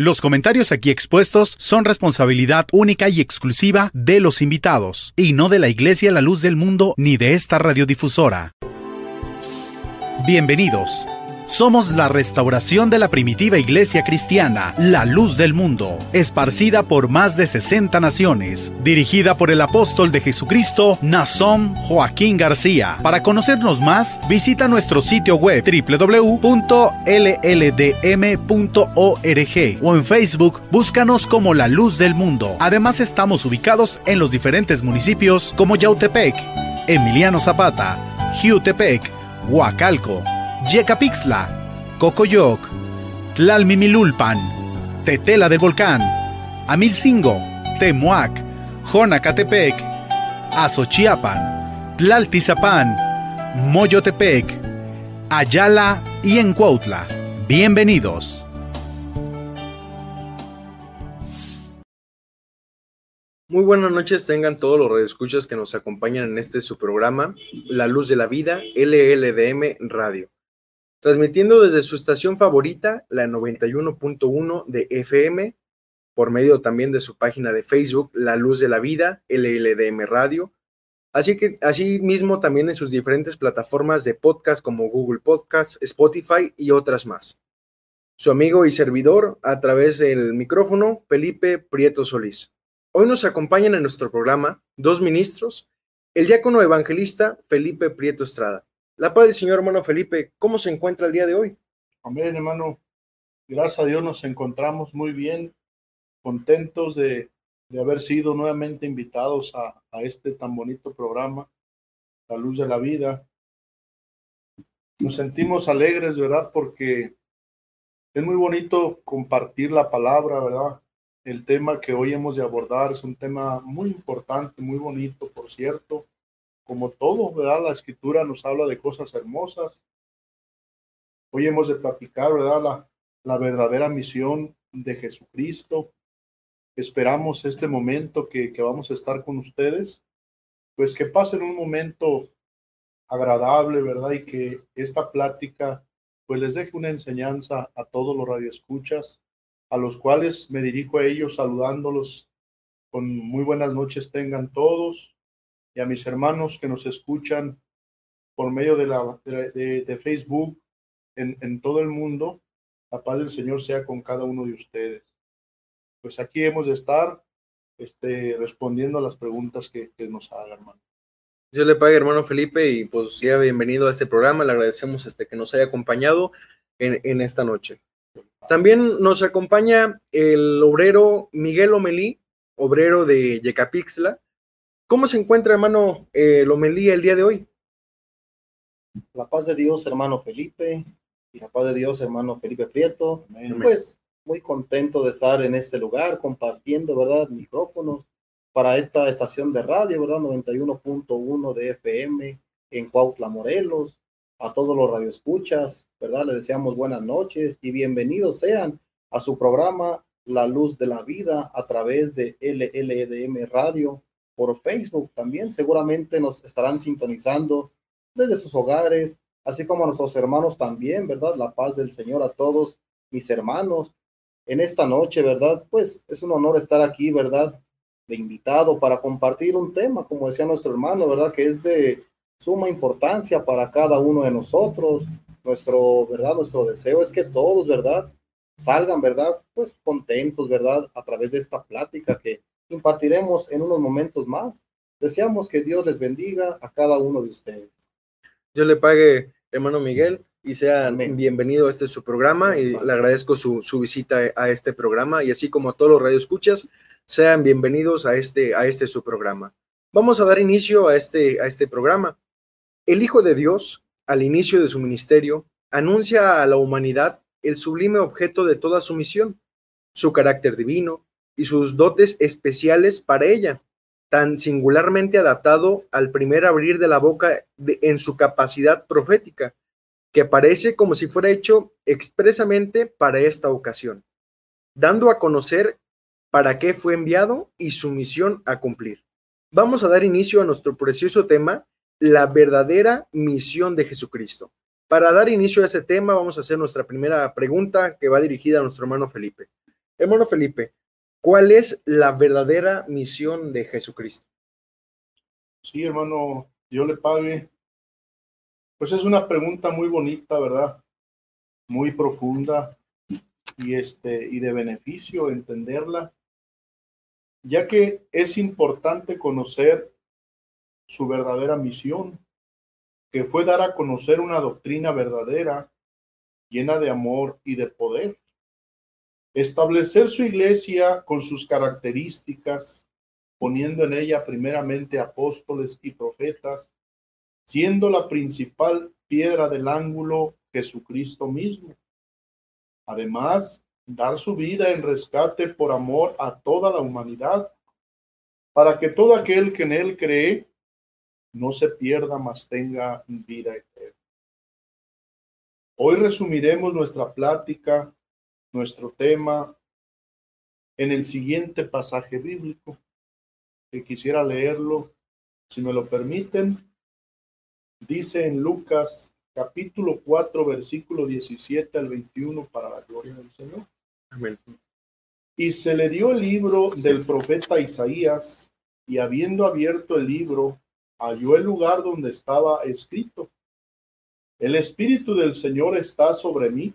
Los comentarios aquí expuestos son responsabilidad única y exclusiva de los invitados, y no de la Iglesia La Luz del Mundo ni de esta radiodifusora. Bienvenidos. Somos la restauración de la primitiva iglesia cristiana, la luz del mundo, esparcida por más de 60 naciones, dirigida por el apóstol de Jesucristo, Nazón Joaquín García. Para conocernos más, visita nuestro sitio web www.lldm.org o en Facebook búscanos como la luz del mundo. Además estamos ubicados en los diferentes municipios como Yautepec, Emiliano Zapata, Jiutepec, Huacalco, Yecapixtla, Cocoyoc, Tlalmimilulpan, Tetela del Volcán, Amilcingo, Temuac, Jonacatepec, Azochiapan, Tlaltizapán, Moyotepec, Ayala y Encuautla. Bienvenidos. Muy buenas noches, tengan todos los radioescuchas que nos acompañan en este su programa, La Luz de la Vida, LLDM Radio transmitiendo desde su estación favorita, la 91.1 de FM, por medio también de su página de Facebook, La Luz de la Vida, LLDM Radio, así que así mismo también en sus diferentes plataformas de podcast como Google Podcast, Spotify y otras más. Su amigo y servidor a través del micrófono, Felipe Prieto Solís. Hoy nos acompañan en nuestro programa dos ministros, el diácono evangelista Felipe Prieto Estrada la paz del Señor, hermano Felipe, ¿cómo se encuentra el día de hoy? Amén, hermano. Gracias a Dios nos encontramos muy bien, contentos de, haber sido nuevamente invitados a, a, este tan bonito programa, La Luz de la Vida. Nos sentimos alegres, ¿verdad? Porque es muy bonito compartir la palabra, ¿verdad? El tema que hoy hemos de abordar es un tema muy importante, muy bonito, por cierto como todo, ¿verdad? La escritura nos habla de cosas hermosas. Hoy hemos de platicar, ¿verdad? La, la verdadera misión de Jesucristo. Esperamos este momento que, que vamos a estar con ustedes, pues que pasen un momento agradable, ¿verdad? Y que esta plática pues les deje una enseñanza a todos los radioescuchas, a los cuales me dirijo a ellos saludándolos con muy buenas noches tengan todos y a mis hermanos que nos escuchan por medio de, la, de, Facebook en, en, todo el mundo, la paz del Señor sea con cada uno de ustedes. Pues aquí hemos de estar este, respondiendo a las preguntas que, que nos hagan, hermano. Yo le pague, hermano Felipe, y pues ya bienvenido a este programa. Le agradecemos este, que nos haya acompañado en, en esta noche. También nos acompaña el obrero Miguel Omelí, obrero de Yecapixtla, ¿Cómo se encuentra, hermano eh, Lomelía, el día de hoy? La paz de Dios, hermano Felipe, y la paz de Dios, hermano Felipe Prieto. Pues muy contento de estar en este lugar compartiendo, ¿verdad? Micrófonos para esta estación de radio, ¿verdad? 91.1 de FM en Cuautla, Morelos. A todos los radioescuchas, ¿verdad? Les deseamos buenas noches y bienvenidos sean a su programa La Luz de la Vida a través de LLDM Radio por Facebook también. Seguramente nos estarán sintonizando desde sus hogares, así como a nuestros hermanos también, ¿verdad? La paz del Señor a todos mis hermanos en esta noche, ¿verdad? Pues es un honor estar aquí, ¿verdad? De invitado para compartir un tema, como decía nuestro hermano, ¿verdad? Que es de suma importancia para cada uno de nosotros. Nuestro, ¿verdad? Nuestro deseo es que todos, ¿verdad? Salgan, ¿verdad? Pues contentos, ¿verdad? A través de esta plática que impartiremos en unos momentos más. Deseamos que Dios les bendiga a cada uno de ustedes. Yo le pague, hermano Miguel, y sea bienvenido a este su programa y le agradezco su, su, visita a este programa y así como a todos los radioescuchas, sean bienvenidos a este, a este su programa. Vamos a dar inicio a este, a este programa. El Hijo de Dios, al inicio de su ministerio, anuncia a la humanidad el sublime objeto de toda su misión, su carácter divino, y sus dotes especiales para ella, tan singularmente adaptado al primer abrir de la boca en su capacidad profética, que parece como si fuera hecho expresamente para esta ocasión, dando a conocer para qué fue enviado y su misión a cumplir. Vamos a dar inicio a nuestro precioso tema, la verdadera misión de Jesucristo. Para dar inicio a ese tema, vamos a hacer nuestra primera pregunta que va dirigida a nuestro hermano Felipe. Hermano Felipe, ¿cuál es la verdadera misión de Jesucristo? Sí, hermano, yo le pague. Pues es una pregunta muy bonita, ¿verdad? Muy profunda y este y de beneficio entenderla, ya que es importante conocer su verdadera misión, que fue dar a conocer una doctrina verdadera, llena de amor y de poder. Establecer su iglesia con sus características, poniendo en ella primeramente apóstoles y profetas, siendo la principal piedra del ángulo Jesucristo mismo. Además, dar su vida en rescate por amor a toda la humanidad, para que todo aquel que en él cree no se pierda, mas tenga vida eterna. Hoy resumiremos nuestra plática, nuestro tema, en el siguiente pasaje bíblico, que quisiera leerlo, si me lo permiten. Dice en Lucas capítulo 4, versículo 17 al 21 para la gloria del Señor. Amén. Y se le dio el libro del profeta Isaías, y habiendo abierto el libro, halló el lugar donde estaba escrito. El Espíritu del Señor está sobre mí,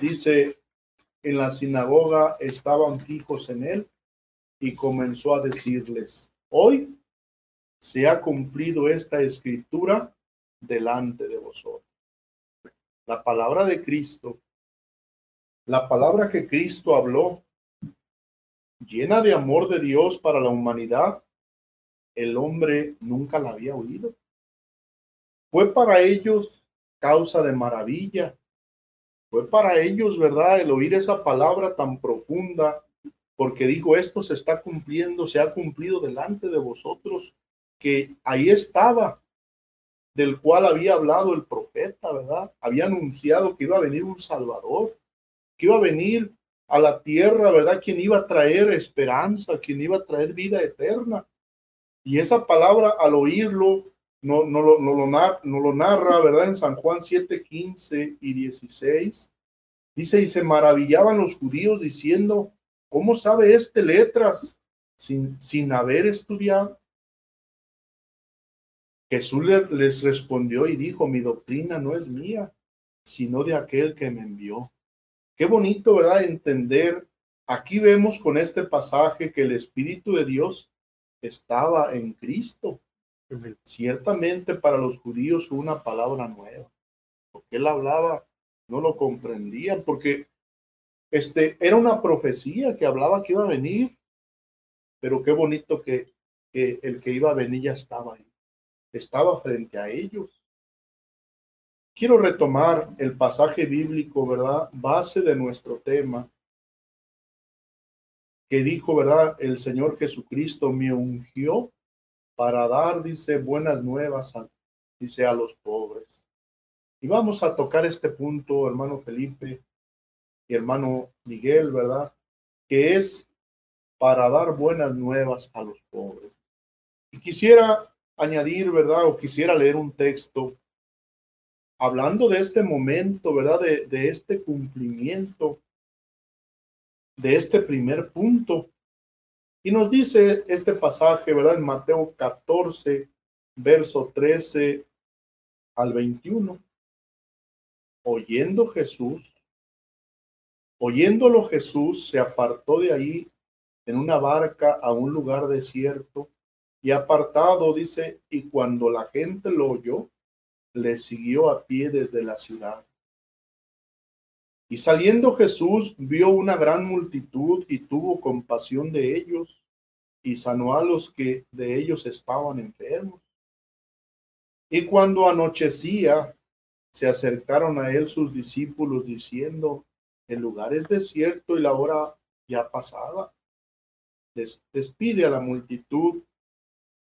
dice, en la sinagoga estaban fijos en él y comenzó a decirles, hoy se ha cumplido esta escritura delante de vosotros. La palabra de Cristo, la palabra que Cristo habló, llena de amor de Dios para la humanidad, el hombre nunca la había oído. Fue para ellos causa de maravilla. Fue para ellos, ¿verdad?, el oír esa palabra tan profunda, porque dijo, esto se está cumpliendo, se ha cumplido delante de vosotros, que ahí estaba del cual había hablado el profeta, ¿verdad? Había anunciado que iba a venir un Salvador, que iba a venir a la tierra, ¿verdad? Quien iba a traer esperanza, quien iba a traer vida eterna. Y esa palabra, al oírlo, no, no, lo, no, lo, no lo narra, ¿verdad? En San Juan 7, 15 y 16. Dice, y se maravillaban los judíos diciendo, ¿cómo sabe este letras sin, sin haber estudiado? Jesús les respondió y dijo, mi doctrina no es mía, sino de aquel que me envió. Qué bonito, ¿verdad? Entender. Aquí vemos con este pasaje que el Espíritu de Dios estaba en Cristo. Ciertamente para los judíos fue una palabra nueva. Porque él hablaba, no lo comprendían, porque este, era una profecía que hablaba que iba a venir. Pero qué bonito que, que el que iba a venir ya estaba ahí estaba frente a ellos. Quiero retomar el pasaje bíblico, ¿verdad? Base de nuestro tema, que dijo, ¿verdad? El Señor Jesucristo me ungió para dar, dice, buenas nuevas, a, dice, a los pobres. Y vamos a tocar este punto, hermano Felipe y hermano Miguel, ¿verdad? Que es para dar buenas nuevas a los pobres. Y quisiera añadir, ¿verdad? O quisiera leer un texto hablando de este momento, ¿verdad? De, de este cumplimiento, de este primer punto. Y nos dice este pasaje, ¿verdad? En Mateo 14, verso 13 al 21. Oyendo Jesús, oyéndolo Jesús, se apartó de ahí en una barca a un lugar desierto y apartado, dice, y cuando la gente lo oyó, le siguió a pie desde la ciudad. Y saliendo Jesús vio una gran multitud y tuvo compasión de ellos y sanó a los que de ellos estaban enfermos. Y cuando anochecía, se acercaron a él sus discípulos diciendo, el lugar es desierto y la hora ya pasada. despide a la multitud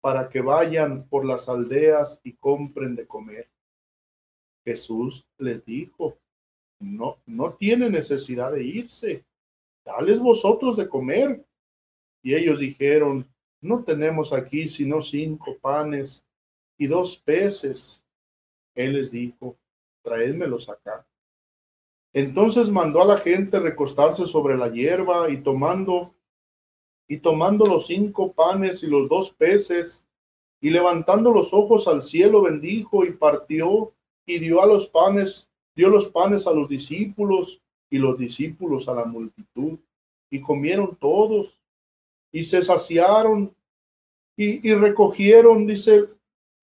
para que vayan por las aldeas y compren de comer. Jesús les dijo, no, no tiene necesidad de irse, dales vosotros de comer. Y ellos dijeron, no tenemos aquí sino cinco panes y dos peces. Él les dijo, traédmelos acá. Entonces mandó a la gente recostarse sobre la hierba y tomando y tomando los cinco panes y los dos peces y levantando los ojos al cielo bendijo y partió y dio a los panes, dio los panes a los discípulos y los discípulos a la multitud y comieron todos y se saciaron y, y recogieron, dice,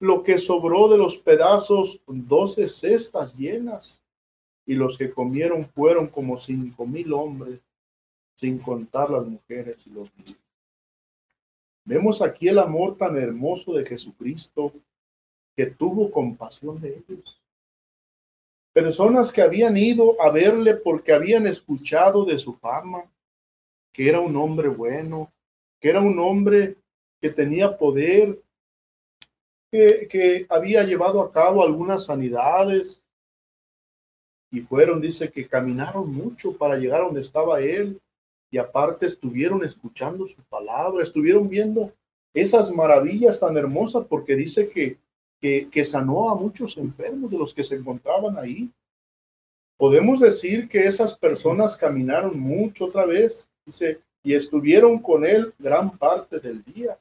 lo que sobró de los pedazos, doce cestas llenas, y los que comieron fueron como cinco mil hombres, sin contar las mujeres y los niños. Vemos aquí el amor tan hermoso de Jesucristo que tuvo compasión de ellos. Personas que habían ido a verle porque habían escuchado de su fama, que era un hombre bueno, que era un hombre que tenía poder, que, había llevado a cabo algunas sanidades. Y fueron, dice que caminaron mucho para llegar a donde estaba él. Y aparte estuvieron escuchando su palabra, estuvieron viendo esas maravillas tan hermosas porque dice que, que, sanó a muchos enfermos de los que se encontraban ahí. Podemos decir que esas personas caminaron mucho otra vez, dice, y estuvieron con él gran parte del día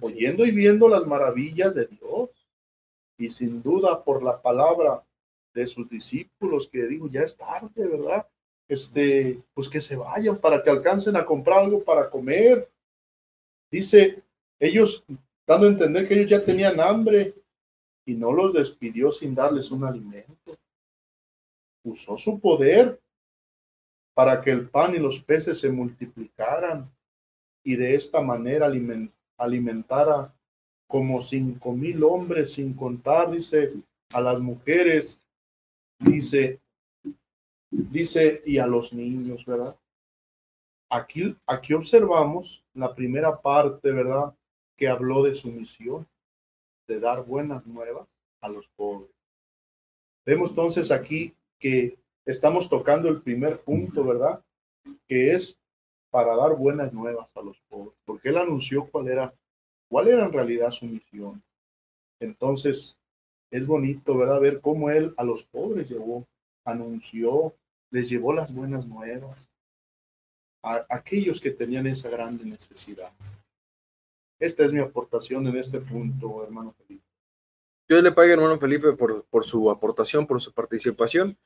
oyendo y viendo las maravillas de Dios. Y sin duda por la palabra de sus discípulos que digo, ya es tarde, ¿verdad? Este, pues que se vayan para que alcancen a comprar algo para comer. Dice, ellos dando a entender que ellos ya tenían hambre y no los despidió sin darles un alimento. Usó su poder para que el pan y los peces se multiplicaran y de esta manera alimentara como cinco mil hombres, sin contar, dice, a las mujeres, dice, dice, y a los niños, ¿verdad? Aquí, aquí observamos la primera parte, ¿verdad? Que habló de su misión, de dar buenas nuevas a los pobres. Vemos entonces aquí que estamos tocando el primer punto, ¿verdad? Que es para dar buenas nuevas a los pobres, porque él anunció cuál era, cuál era en realidad su misión. Entonces, es bonito, ¿verdad? Ver cómo él a los pobres llevó, anunció, les llevó las buenas nuevas a aquellos que tenían esa grande necesidad. Esta es mi aportación en este punto, hermano Felipe. Dios le pague, hermano Felipe, por, por su aportación, por su participación.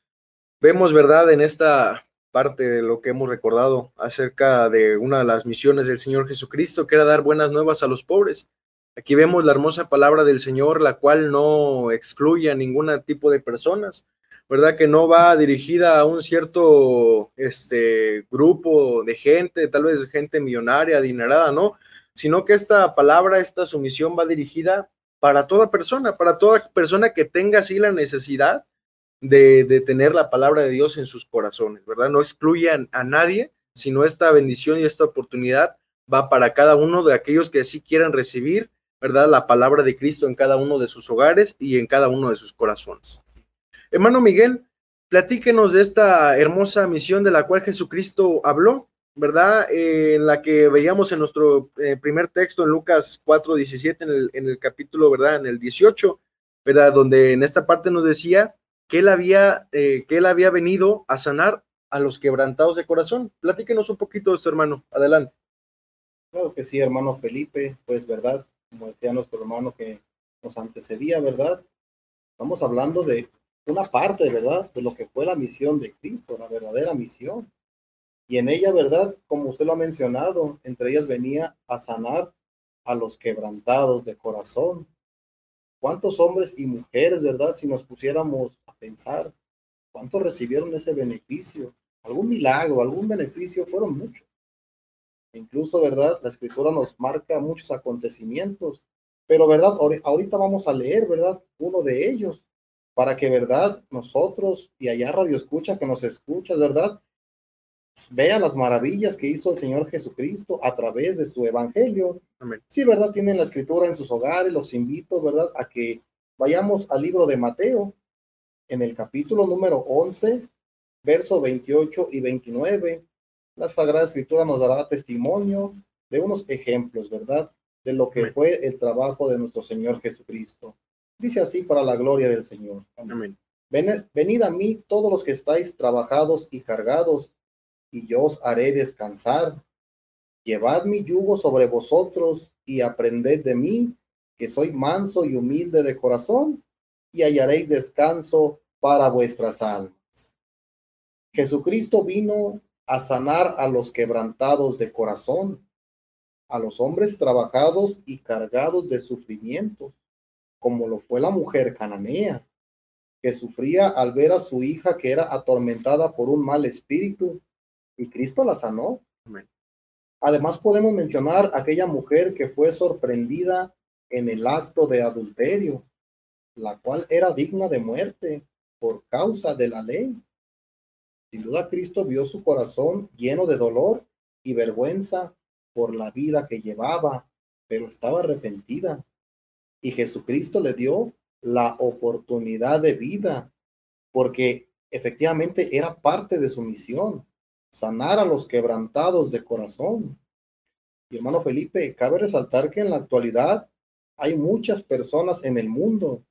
Vemos, ¿verdad? En esta parte de lo que hemos recordado acerca de una de las misiones del Señor Jesucristo, que era dar buenas nuevas a los pobres. Aquí vemos la hermosa palabra del Señor, la cual no excluye a ningún tipo de personas, ¿verdad? Que no va dirigida a un cierto este, grupo de gente, tal vez gente millonaria, adinerada, ¿no? Sino que esta palabra, esta sumisión va dirigida para toda persona, para toda persona que tenga así la necesidad de, tener la palabra de Dios en sus corazones, ¿verdad? No excluyan a nadie, sino esta bendición y esta oportunidad va para cada uno de aquellos que sí quieran recibir, ¿verdad? La palabra de Cristo en cada uno de sus hogares y en cada uno de sus corazones. Hermano Miguel, platíquenos de esta hermosa misión de la cual Jesucristo habló, ¿verdad? Eh, en la que veíamos en nuestro eh, primer texto en Lucas 4, 17, en el, en el capítulo, ¿verdad? En el 18, ¿verdad? Donde en esta parte nos decía que él había, eh, que él había venido a sanar a los quebrantados de corazón. Platíquenos un poquito de esto, hermano. Adelante. Claro que sí, hermano Felipe, pues verdad, como decía nuestro hermano que nos antecedía, ¿verdad? Estamos hablando de una parte, ¿verdad? De lo que fue la misión de Cristo, la verdadera misión. Y en ella, ¿verdad? Como usted lo ha mencionado, entre ellas venía a sanar a los quebrantados de corazón. ¿Cuántos hombres y mujeres, verdad? Si nos pusiéramos pensar cuántos recibieron ese beneficio, algún milagro, algún beneficio, fueron muchos. Incluso, ¿verdad? La escritura nos marca muchos acontecimientos, pero, ¿verdad? Ahorita vamos a leer, ¿verdad? Uno de ellos, para que, ¿verdad? Nosotros y allá Radio Escucha, que nos escuchas, ¿verdad? Vea las maravillas que hizo el Señor Jesucristo a través de su evangelio. Sí, ¿verdad? Tienen la escritura en sus hogares, los invito, ¿verdad? A que vayamos al libro de Mateo, en el capítulo número 11, verso 28 y 29. La Sagrada Escritura nos dará testimonio de unos ejemplos, ¿verdad? De lo que fue el trabajo de nuestro Señor Jesucristo. Dice así para la gloria del Señor. Amén. Venid a mí todos los que estáis trabajados y cargados, y yo os haré descansar. Llevad mi yugo sobre vosotros y aprended de mí, que soy manso y humilde de corazón, y hallaréis descanso para vuestras almas. Jesucristo vino a sanar a los quebrantados de corazón, a los hombres trabajados y cargados de sufrimientos, como lo fue la mujer cananea, que sufría al ver a su hija que era atormentada por un mal espíritu y Cristo la sanó. Además podemos mencionar aquella mujer que fue sorprendida en el acto de adulterio, la cual era digna de muerte por causa de la ley. Sin duda Cristo vio su corazón lleno de dolor y vergüenza por la vida que llevaba, pero estaba arrepentida. Y Jesucristo le dio la oportunidad de vida, porque efectivamente era parte de su misión sanar a los quebrantados de corazón. Y hermano Felipe, cabe resaltar que en la actualidad hay muchas personas en el mundo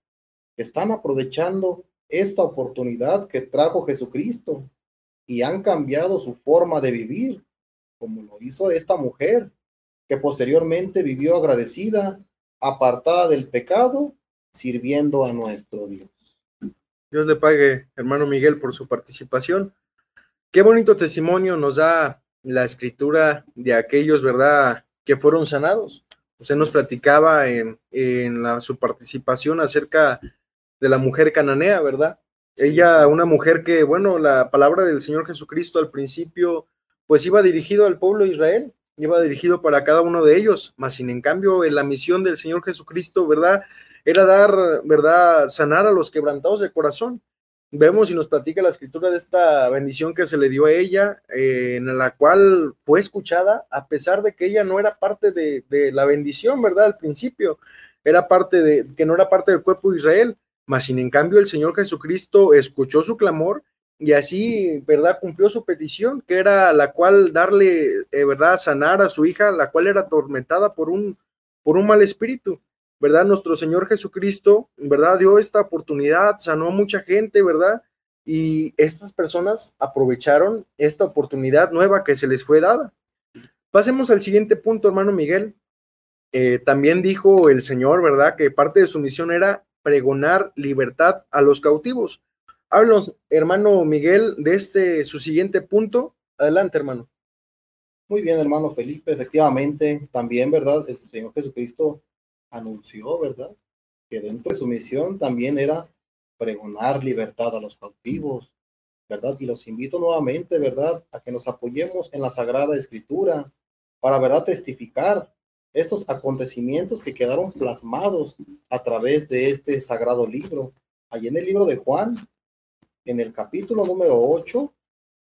que están aprovechando esta oportunidad que trajo Jesucristo y han cambiado su forma de vivir, como lo hizo esta mujer, que posteriormente vivió agradecida, apartada del pecado, sirviendo a nuestro Dios. Dios le pague, hermano Miguel, por su participación. Qué bonito testimonio nos da la escritura de aquellos, ¿verdad?, que fueron sanados. Usted nos platicaba en, la, su participación acerca de la mujer cananea, ¿verdad? Ella, una mujer que, bueno, la palabra del Señor Jesucristo al principio, pues iba dirigido al pueblo de Israel, iba dirigido para cada uno de ellos, mas sin en cambio, en la misión del Señor Jesucristo, ¿verdad? Era dar, ¿verdad? Sanar a los quebrantados de corazón vemos y nos platica la escritura de esta bendición que se le dio a ella, eh, en la cual fue escuchada, a pesar de que ella no era parte de, la bendición, ¿verdad? Al principio, era parte de, que no era parte del cuerpo de Israel, mas sin en cambio el Señor Jesucristo escuchó su clamor y así, ¿verdad? Cumplió su petición, que era la cual darle, eh, ¿verdad? Sanar a su hija, la cual era atormentada por un, por un mal espíritu. ¿Verdad? Nuestro Señor Jesucristo, ¿verdad? Dio esta oportunidad, sanó a mucha gente, ¿verdad? Y estas personas aprovecharon esta oportunidad nueva que se les fue dada. Pasemos al siguiente punto, hermano Miguel. Eh, también dijo el Señor, ¿verdad? Que parte de su misión era pregonar libertad a los cautivos. Háblanos, hermano Miguel, de este su siguiente punto. Adelante, hermano. Muy bien, hermano Felipe. Efectivamente, también, ¿verdad? El Señor Jesucristo anunció, ¿verdad? Que dentro de su misión también era pregonar libertad a los cautivos, ¿verdad? Y los invito nuevamente, ¿verdad? A que nos apoyemos en la Sagrada Escritura para, ¿verdad? Testificar estos acontecimientos que quedaron plasmados a través de este sagrado libro. Allí en el libro de Juan, en el capítulo número 8,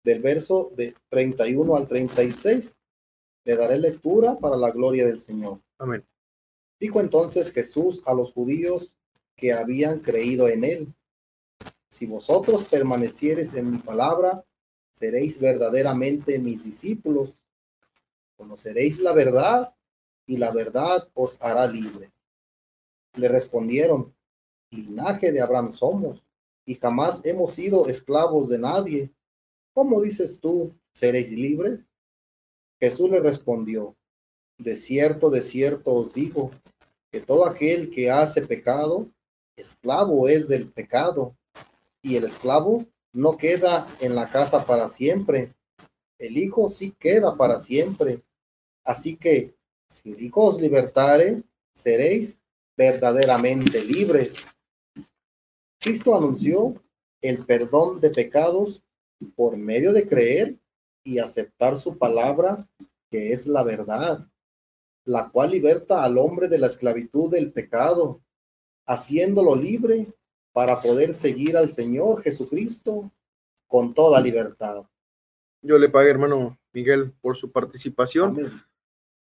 del verso de 31 al 36, le daré lectura para la gloria del Señor. Amén. Dijo entonces Jesús a los judíos que habían creído en él, si vosotros permaneciereis en mi palabra, seréis verdaderamente mis discípulos, conoceréis la verdad y la verdad os hará libres. Le respondieron, linaje de Abraham somos y jamás hemos sido esclavos de nadie. ¿Cómo dices tú, seréis libres? Jesús le respondió, de cierto, de cierto os digo, que todo aquel que hace pecado, esclavo es del pecado, y el esclavo no queda en la casa para siempre, el Hijo sí queda para siempre. Así que si el Hijo os libertare, seréis verdaderamente libres. Cristo anunció el perdón de pecados por medio de creer y aceptar su palabra, que es la verdad la cual liberta al hombre de la esclavitud del pecado, haciéndolo libre para poder seguir al Señor Jesucristo con toda libertad. Yo le pague, hermano Miguel, por su participación.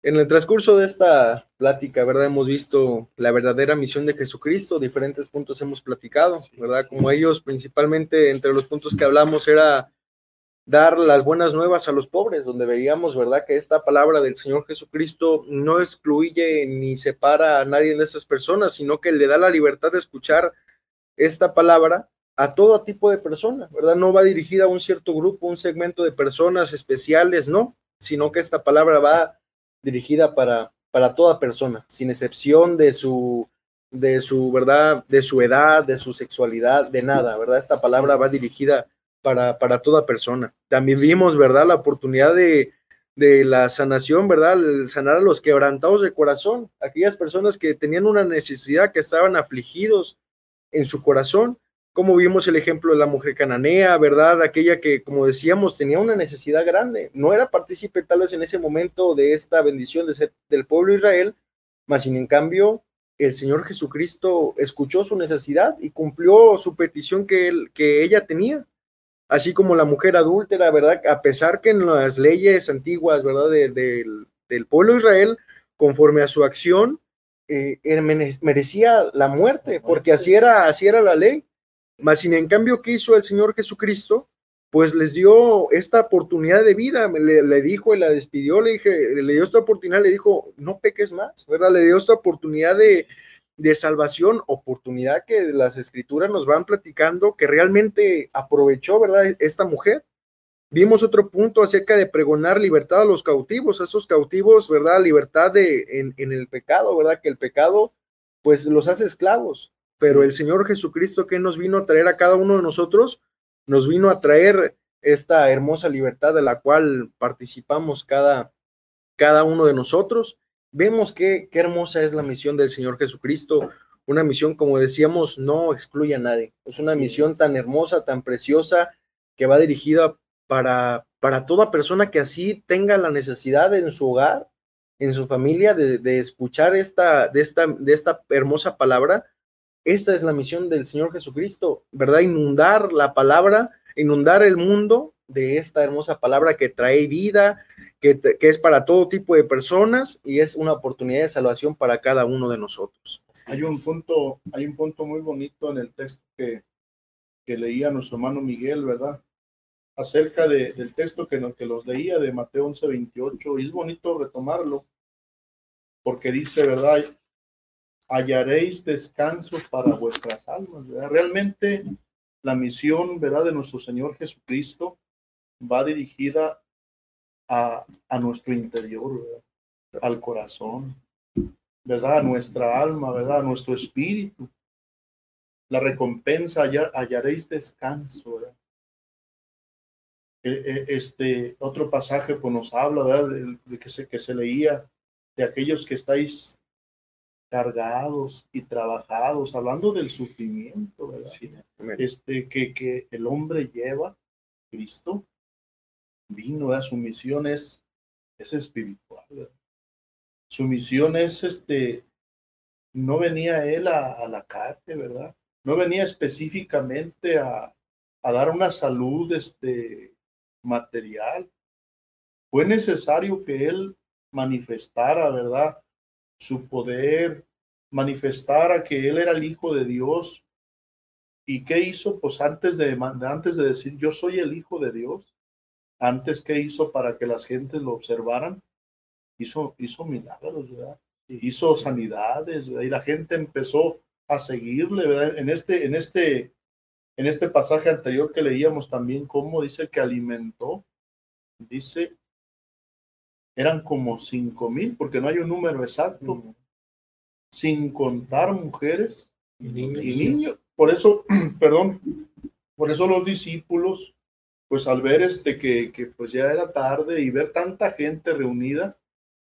En el transcurso de esta plática, ¿verdad? Hemos visto la verdadera misión de Jesucristo, diferentes puntos hemos platicado, ¿verdad? Como ellos, principalmente entre los puntos que hablamos, era dar las buenas nuevas a los pobres, donde veíamos, ¿verdad?, que esta palabra del Señor Jesucristo no excluye ni separa a nadie de esas personas, sino que le da la libertad de escuchar esta palabra a todo tipo de personas, ¿verdad? No va dirigida a un cierto grupo, un segmento de personas especiales, no, sino que esta palabra va dirigida para, para toda persona, sin excepción de su, de su, ¿verdad?, de su edad, de su sexualidad, de nada, ¿verdad? Esta palabra va dirigida para, para toda persona. También vimos, ¿verdad?, la oportunidad de, de la sanación, ¿verdad? El sanar a los quebrantados de corazón, aquellas personas que tenían una necesidad, que estaban afligidos en su corazón, como vimos el ejemplo de la mujer cananea, ¿verdad? Aquella que, como decíamos, tenía una necesidad grande, no era partícipe tal vez en ese momento de esta bendición de ser, del pueblo de Israel, mas sin en cambio el Señor Jesucristo escuchó su necesidad y cumplió su petición que, él, que ella tenía así como la mujer adúltera, ¿verdad? A pesar que en las leyes antiguas, ¿verdad? del pueblo de Israel, conforme a su acción, eh, merecía la muerte, porque así era, así era la ley. Mas, sin en cambio, ¿qué hizo el Señor Jesucristo? Pues les dio esta oportunidad de vida, le, le dijo y la despidió, le, dije, le dio esta oportunidad, le dijo, no peques más, ¿verdad? Le dio esta oportunidad de, de salvación, oportunidad que las escrituras nos van platicando que realmente aprovechó, ¿verdad? Esta mujer. Vimos otro punto acerca de pregonar libertad a los cautivos, a esos cautivos, ¿verdad? Libertad de, en, en el pecado, ¿verdad? Que el pecado, pues los hace esclavos, pero el Señor Jesucristo que nos vino a traer a cada uno de nosotros, nos vino a traer esta hermosa libertad de la cual participamos cada, cada uno de nosotros vemos qué, qué hermosa es la misión del Señor Jesucristo. Una misión, como decíamos, no excluye a nadie. Es una misión tan hermosa, tan preciosa, que va dirigida para, para toda persona que así tenga la necesidad en su hogar, en su familia, de, de escuchar esta, de, esta, de esta hermosa palabra. Esta es la misión del Señor Jesucristo, ¿verdad? Inundar la palabra, inundar el mundo de esta hermosa palabra que trae vida, que, es para todo tipo de personas y es una oportunidad de salvación para cada uno de nosotros. Hay un punto, hay un punto muy bonito en el texto que, que leía nuestro hermano Miguel, ¿verdad? Acerca de, del texto que, que los leía de Mateo 11, 28, y es bonito retomarlo, porque dice, ¿verdad? Hallaréis descanso para vuestras almas, ¿verdad? Realmente la misión, ¿verdad? De nuestro Señor Jesucristo va dirigida a, nuestro interior, al corazón, ¿verdad? A nuestra alma, ¿verdad? A nuestro espíritu. La recompensa hallaréis descanso, ¿verdad? E, e, este otro pasaje pues nos habla ¿verdad? De, que, se, que se leía de aquellos que estáis cargados y trabajados, hablando del sufrimiento, ¿verdad? este, que, que el hombre lleva, Cristo, vino, a su misión es, es espiritual. Su misión es, este, no venía él a, la carne, ¿verdad? No venía específicamente a, a dar una salud este, material. Fue necesario que él manifestara, ¿verdad? Su poder, manifestara que él era el Hijo de Dios. ¿Y qué hizo? Pues antes de, antes de decir yo soy el Hijo de Dios, antes que hizo para que las gentes lo observaran, hizo, hizo milagros, ¿verdad? Hizo sanidades, ¿verdad? Y la gente empezó a seguirle, ¿verdad? En este, en este, en este pasaje anterior que leíamos también, cómo dice que alimentó, dice, eran como cinco mil, porque no hay un número exacto, sin contar mujeres y niños. Por eso, perdón, por eso los discípulos pues al ver este que, que pues ya era tarde y ver tanta gente reunida,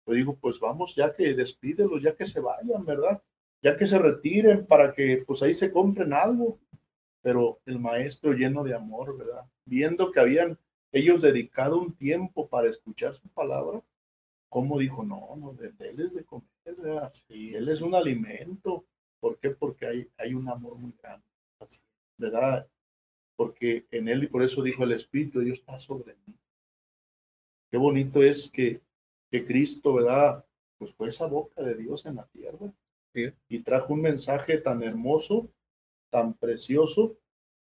pues digo, pues vamos, ya que despídelos, ya que se vayan, ¿verdad? Ya que se retiren para que pues ahí se compren algo. Pero el maestro lleno de amor, ¿verdad? Viendo que habían ellos dedicado un tiempo para escuchar su palabra, ¿cómo dijo? No, no, de, él es de comer, ¿verdad? Sí, él es un alimento. ¿Por qué? Porque hay, hay un amor muy grande, ¿verdad? Porque en él, y por eso dijo el Espíritu, Dios está sobre mí. qué bonito es que, que Cristo, ¿verdad? Pues fue esa boca de Dios en la tierra. Y trajo un mensaje tan hermoso, tan precioso,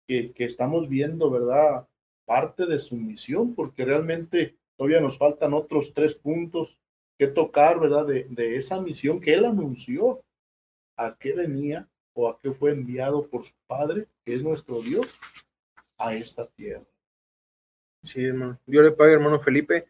que, que estamos viendo, ¿verdad? Parte de su misión, porque realmente todavía nos faltan otros tres puntos que tocar, ¿verdad? De, de esa misión que él anunció, a qué venía o a qué fue enviado por su Padre, que es nuestro Dios, a esta tierra. Sí, hermano. Dios le pague, hermano Felipe.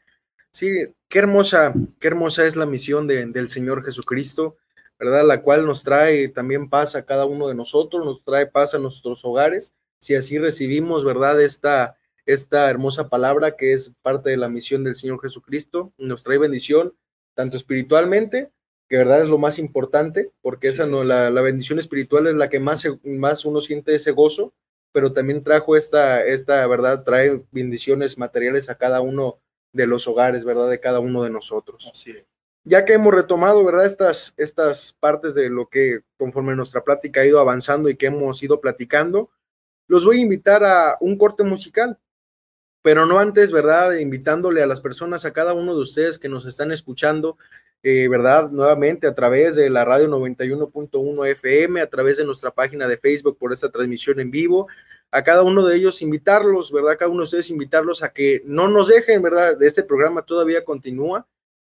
Sí, qué hermosa, qué hermosa es la misión de, del Señor Jesucristo, ¿verdad? La cual nos trae también paz a cada uno de nosotros, nos trae paz a nuestros hogares, si así recibimos, ¿verdad? Esta, esta hermosa palabra que es parte de la misión del Señor Jesucristo, nos trae bendición, tanto espiritualmente, que verdad es lo más importante, porque esa no, la, la, bendición espiritual es la que más, más uno siente ese gozo, pero también trajo esta, esta, verdad, trae bendiciones materiales a cada uno de los hogares, verdad, de cada uno de nosotros. Así es. Ya que hemos retomado, verdad, estas, estas partes de lo que conforme nuestra plática ha ido avanzando y que hemos ido platicando, los voy a invitar a un corte musical, pero no antes, verdad, invitándole a las personas, a cada uno de ustedes que nos están escuchando, eh, ¿verdad? Nuevamente a través de la radio 91.1 FM, a través de nuestra página de Facebook por esta transmisión en vivo, a cada uno de ellos invitarlos, ¿verdad? Cada uno de ustedes invitarlos a que no nos dejen, ¿verdad? Este programa todavía continúa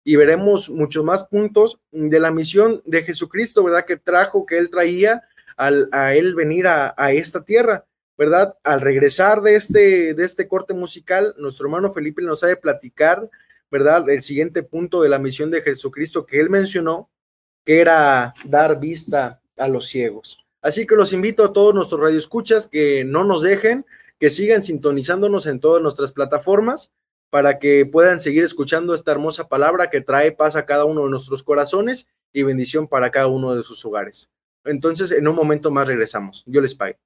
y veremos muchos más puntos de la misión de Jesucristo, ¿verdad? Que trajo, que él traía al, a él venir a, a esta tierra. ¿Verdad? Al regresar de este, de este corte musical, nuestro hermano Felipe nos ha de platicar ¿verdad? El siguiente punto de la misión de Jesucristo que él mencionó, que era dar vista a los ciegos. Así que los invito a todos nuestros radioescuchas que no nos dejen, que sigan sintonizándonos en todas nuestras plataformas para que puedan seguir escuchando esta hermosa palabra que trae paz a cada uno de nuestros corazones y bendición para cada uno de sus hogares. Entonces, en un momento más regresamos. Yo les pague.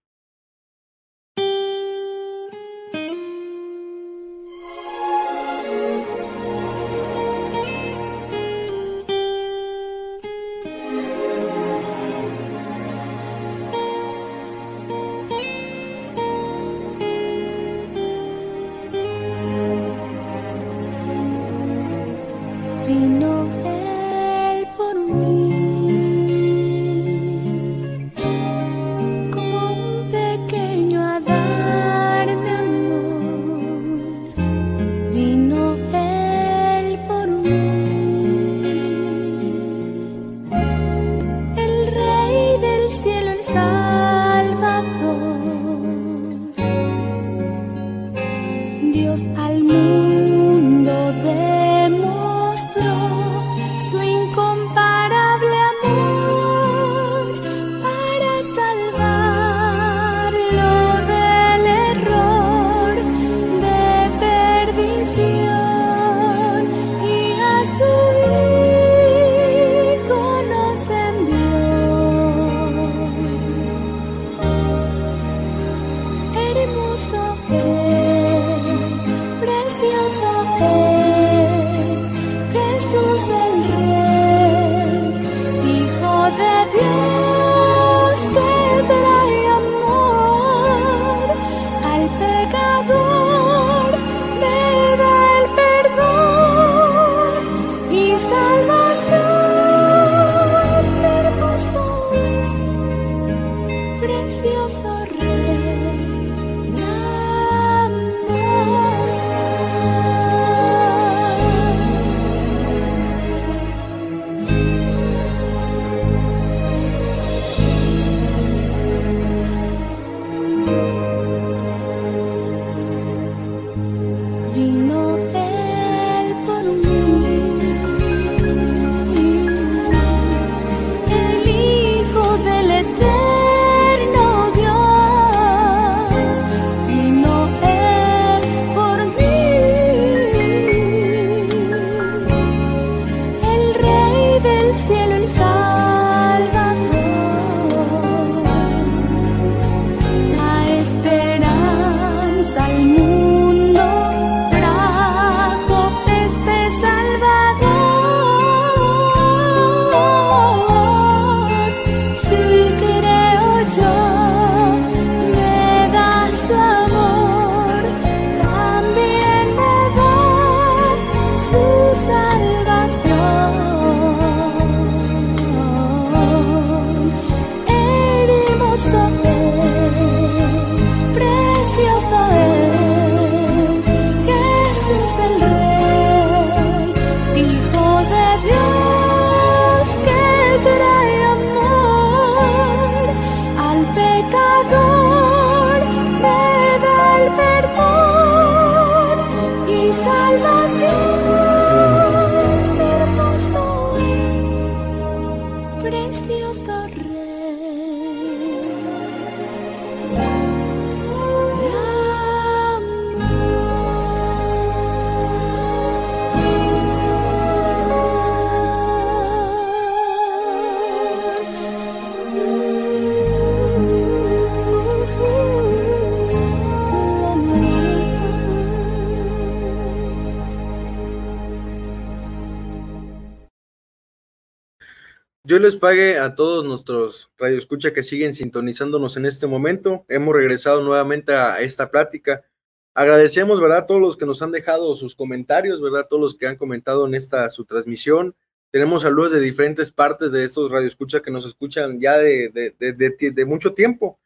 Les pague a todos nuestros radioescucha que siguen sintonizándonos en este momento. Hemos regresado nuevamente a esta plática. Agradecemos, ¿verdad? A todos los que nos han dejado sus comentarios, ¿verdad? Todos los que han comentado en esta su transmisión. Tenemos saludos de diferentes partes de estos radioescuchas que nos escuchan ya de, de, mucho tiempo.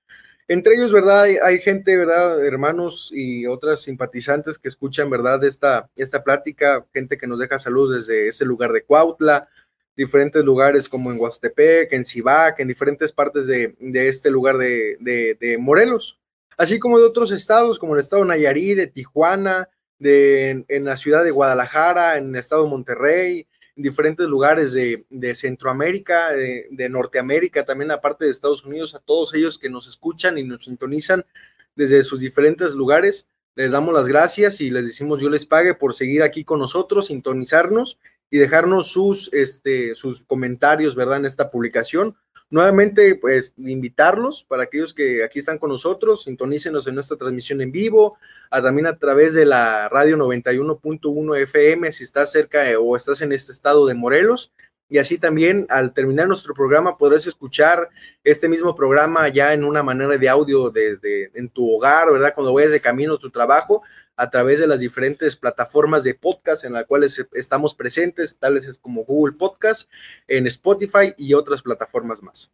Entre ellos, ¿verdad? Hay, gente, ¿verdad? Hermanos y otras simpatizantes que escuchan, ¿verdad? Esta, esta plática, gente que nos deja saludos desde ese lugar de Cuautla, diferentes lugares como en Huastepec, en Cibac, en diferentes partes de, este lugar de, Morelos, así como de otros estados como el estado de Nayarit, de Tijuana, de, en, la ciudad de Guadalajara, en el estado de Monterrey, en diferentes lugares de, Centroamérica, de, de, Norteamérica, también aparte de Estados Unidos, a todos ellos que nos escuchan y nos sintonizan desde sus diferentes lugares. Les damos las gracias y les decimos yo les pague por seguir aquí con nosotros, sintonizarnos y dejarnos sus, este, sus comentarios, ¿verdad? En esta publicación. Nuevamente, pues, invitarlos para aquellos que aquí están con nosotros, sintonícenos en nuestra transmisión en vivo, a, también a través de la radio 91.1 FM, si estás cerca o estás en este estado de Morelos, y así también al terminar nuestro programa podrás escuchar este mismo programa ya en una manera de audio desde en tu hogar, ¿verdad? Cuando vayas de camino a tu trabajo, a través de las diferentes plataformas de podcast en las cuales estamos presentes, tales como Google Podcast, en Spotify y otras plataformas más.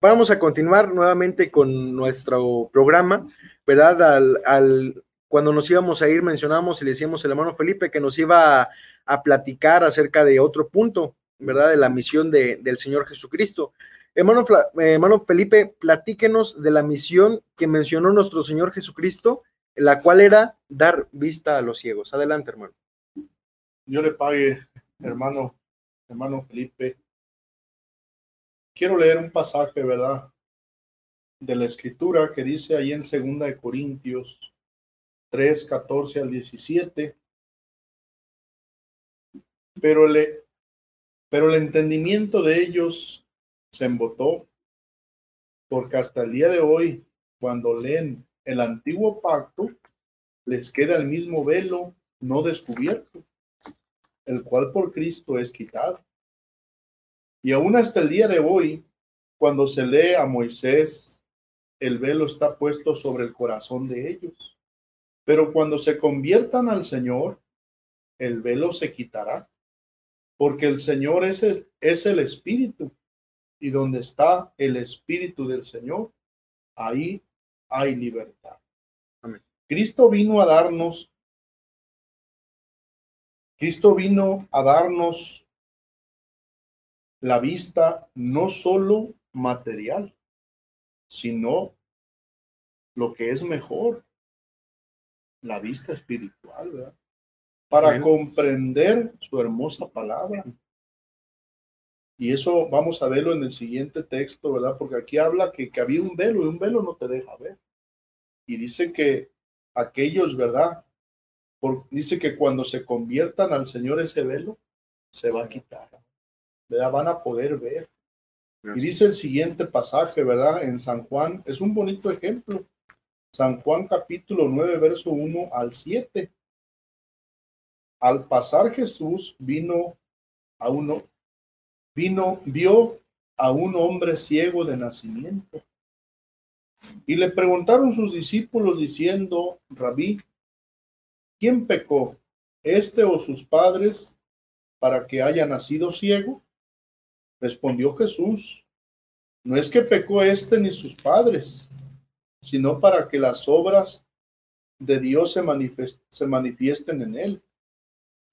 Vamos a continuar nuevamente con nuestro programa, ¿verdad? Al, cuando nos íbamos a ir, mencionamos y le decíamos al hermano Felipe que nos iba a platicar acerca de otro punto, ¿verdad? De la misión de, del Señor Jesucristo. Hermano, hermano Felipe, platíquenos de la misión que mencionó nuestro Señor Jesucristo la cual era dar vista a los ciegos. Adelante, hermano. Yo le pague, hermano, hermano Felipe. Quiero leer un pasaje, ¿verdad? De la escritura que dice ahí en segunda de Corintios 3, 14 al 17. Pero, le, pero el entendimiento de ellos se embotó, porque hasta el día de hoy, cuando leen el antiguo pacto, les queda el mismo velo no descubierto, el cual por Cristo es quitado. Y aún hasta el día de hoy, cuando se lee a Moisés, el velo está puesto sobre el corazón de ellos. Pero cuando se conviertan al Señor, el velo se quitará, porque el Señor es el, es el Espíritu, y donde está el Espíritu del Señor, ahí hay libertad. Cristo vino a darnos, Cristo vino a darnos la vista no solo material, sino lo que es mejor, la vista espiritual, ¿verdad? Para comprender su hermosa palabra. Y eso vamos a verlo en el siguiente texto, ¿verdad? Porque aquí habla que, que había un velo y un velo no te deja ver. Y dice que aquellos, ¿verdad? Por, dice que cuando se conviertan al Señor ese velo, se va a quitar. ¿Verdad? Van a poder ver. Y dice el siguiente pasaje, ¿verdad? En San Juan, es un bonito ejemplo. San Juan capítulo 9, verso 1 al 7. Al pasar Jesús vino a uno vino, vio a un hombre ciego de nacimiento. Y le preguntaron sus discípulos diciendo, Rabí, ¿quién pecó, este o sus padres, para que haya nacido ciego? Respondió Jesús, no es que pecó este ni sus padres, sino para que las obras de Dios se, se manifiesten en él.